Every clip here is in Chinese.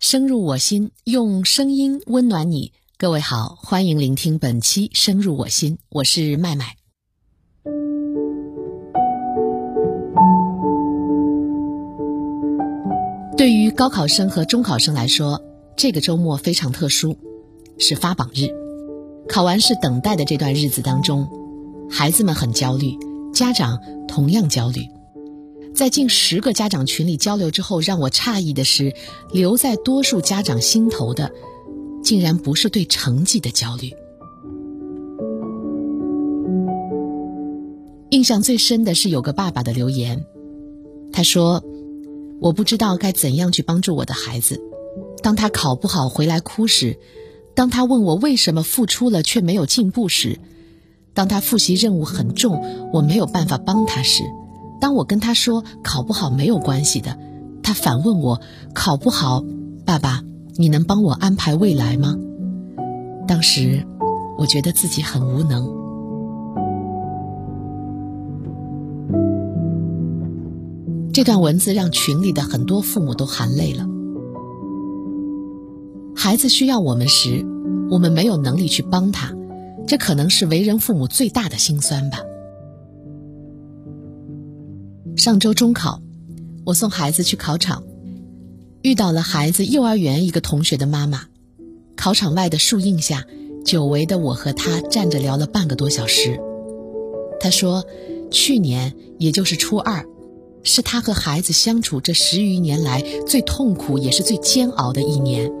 深入我心，用声音温暖你。各位好，欢迎聆听本期《深入我心》，我是麦麦。对于高考生和中考生来说，这个周末非常特殊，是发榜日。考完试等待的这段日子当中，孩子们很焦虑，家长同样焦虑。在近十个家长群里交流之后，让我诧异的是，留在多数家长心头的，竟然不是对成绩的焦虑。印象最深的是有个爸爸的留言，他说：“我不知道该怎样去帮助我的孩子。当他考不好回来哭时，当他问我为什么付出了却没有进步时，当他复习任务很重，我没有办法帮他时。”当我跟他说考不好没有关系的，他反问我考不好，爸爸，你能帮我安排未来吗？当时我觉得自己很无能。这段文字让群里的很多父母都含泪了。孩子需要我们时，我们没有能力去帮他，这可能是为人父母最大的心酸吧。上周中考，我送孩子去考场，遇到了孩子幼儿园一个同学的妈妈。考场外的树荫下，久违的我和他站着聊了半个多小时。他说，去年也就是初二，是他和孩子相处这十余年来最痛苦也是最煎熬的一年。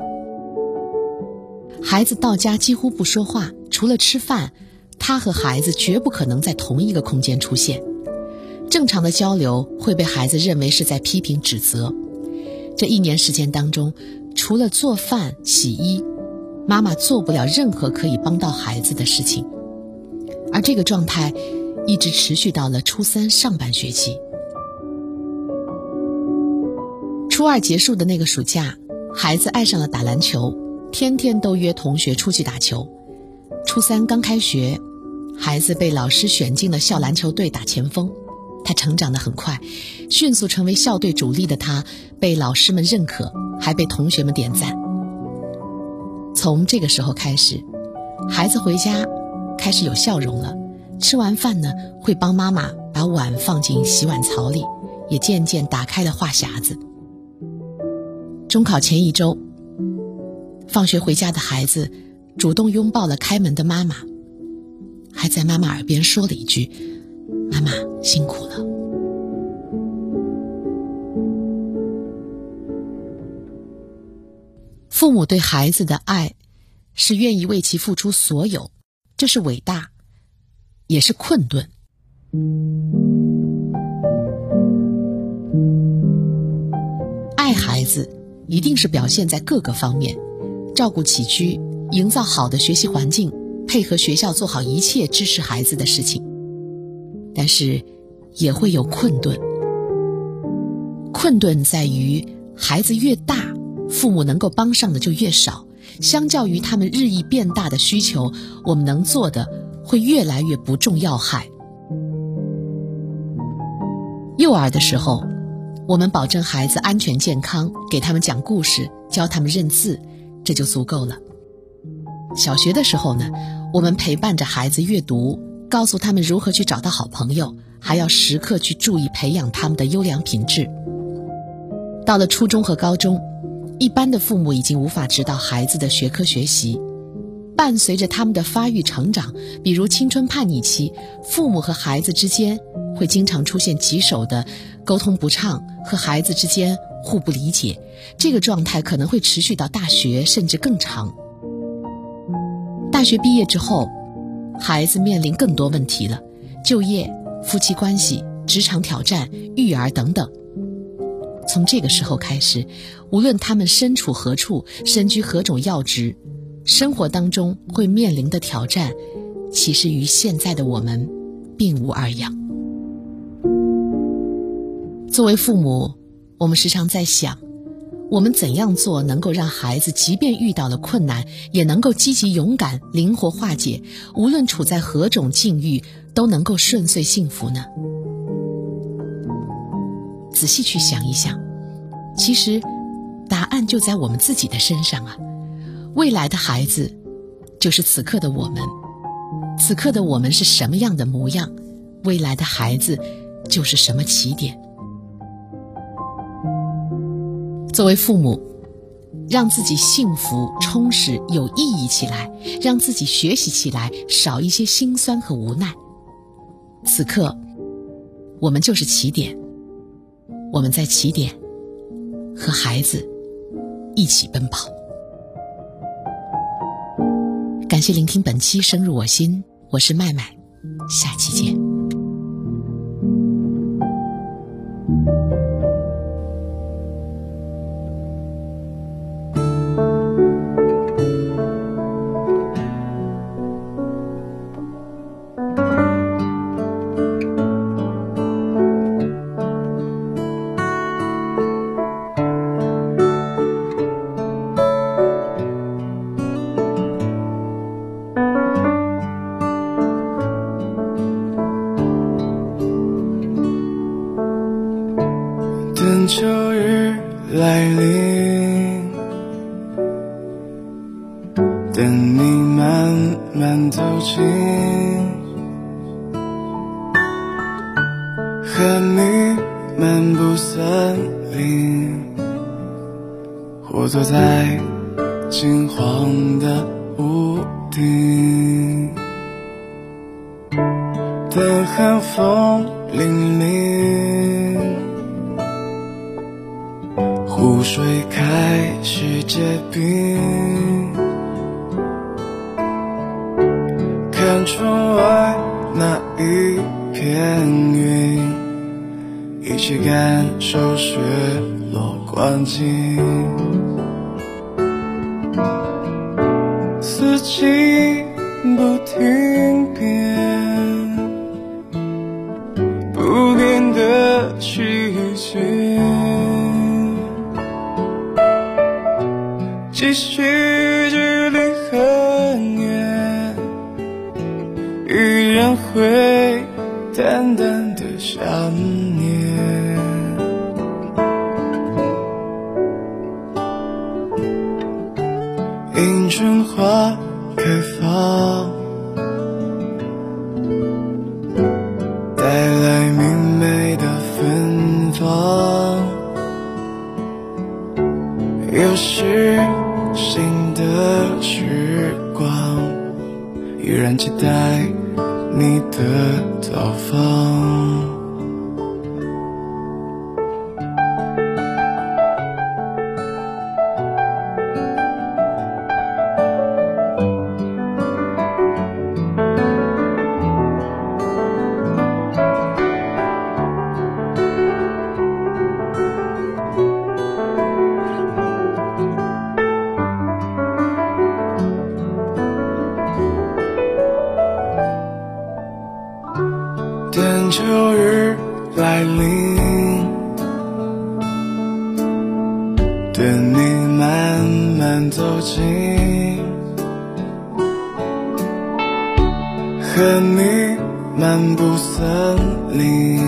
孩子到家几乎不说话，除了吃饭，他和孩子绝不可能在同一个空间出现。正常的交流会被孩子认为是在批评指责。这一年时间当中，除了做饭、洗衣，妈妈做不了任何可以帮到孩子的事情。而这个状态一直持续到了初三上半学期。初二结束的那个暑假，孩子爱上了打篮球，天天都约同学出去打球。初三刚开学，孩子被老师选进了校篮球队打前锋。他成长得很快，迅速成为校队主力的他，被老师们认可，还被同学们点赞。从这个时候开始，孩子回家开始有笑容了，吃完饭呢会帮妈妈把碗放进洗碗槽里，也渐渐打开了话匣子。中考前一周，放学回家的孩子主动拥抱了开门的妈妈，还在妈妈耳边说了一句。妈妈辛苦了。父母对孩子的爱，是愿意为其付出所有，这是伟大，也是困顿。爱孩子，一定是表现在各个方面，照顾起居，营造好的学习环境，配合学校做好一切支持孩子的事情。但是，也会有困顿。困顿在于，孩子越大，父母能够帮上的就越少。相较于他们日益变大的需求，我们能做的会越来越不重要害。幼儿的时候，我们保证孩子安全健康，给他们讲故事，教他们认字，这就足够了。小学的时候呢，我们陪伴着孩子阅读。告诉他们如何去找到好朋友，还要时刻去注意培养他们的优良品质。到了初中和高中，一般的父母已经无法指导孩子的学科学习。伴随着他们的发育成长，比如青春叛逆期，父母和孩子之间会经常出现棘手的沟通不畅，和孩子之间互不理解。这个状态可能会持续到大学，甚至更长。大学毕业之后。孩子面临更多问题了，就业、夫妻关系、职场挑战、育儿等等。从这个时候开始，无论他们身处何处，身居何种要职，生活当中会面临的挑战，其实与现在的我们并无二样。作为父母，我们时常在想。我们怎样做能够让孩子，即便遇到了困难，也能够积极勇敢、灵活化解？无论处在何种境遇，都能够顺遂幸福呢？仔细去想一想，其实，答案就在我们自己的身上啊！未来的孩子，就是此刻的我们。此刻的我们是什么样的模样，未来的孩子就是什么起点。作为父母，让自己幸福、充实、有意义起来，让自己学习起来少一些心酸和无奈。此刻，我们就是起点，我们在起点和孩子一起奔跑。感谢聆听本期《深入我心》，我是麦麦，下期见。慢走近，和你漫步森林，或坐在金黄的屋顶，等寒风凛凛。湖水开始结冰，看窗外那一片云，一起感受雪落光景。四季不停然会淡淡的想念。迎春花开放，带来明媚的芬芳，又是。新的时光，依然期待你的早放。秋日来临，等你慢慢走近，和你漫步森林，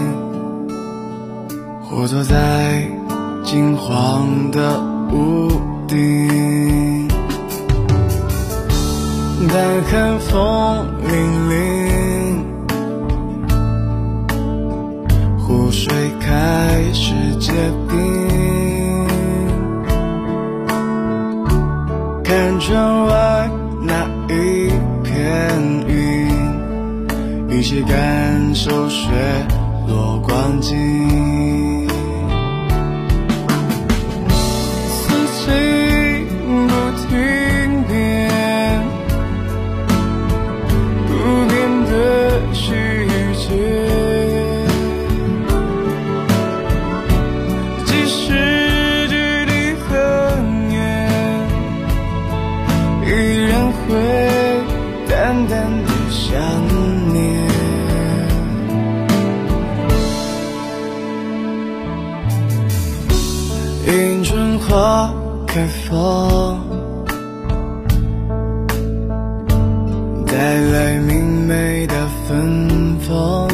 或坐在金黄的屋顶，但寒风凛凛。开始结冰，看窗外那一片云，一起感受雪落光景。花开放带来明媚的芬芳，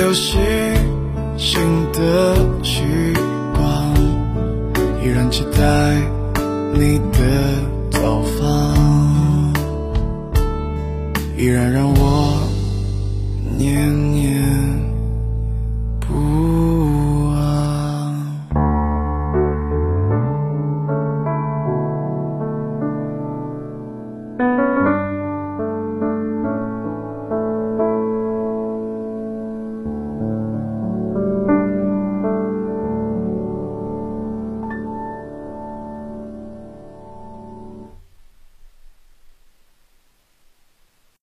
有星新的聚光，依然期待你的早放，依然让我念。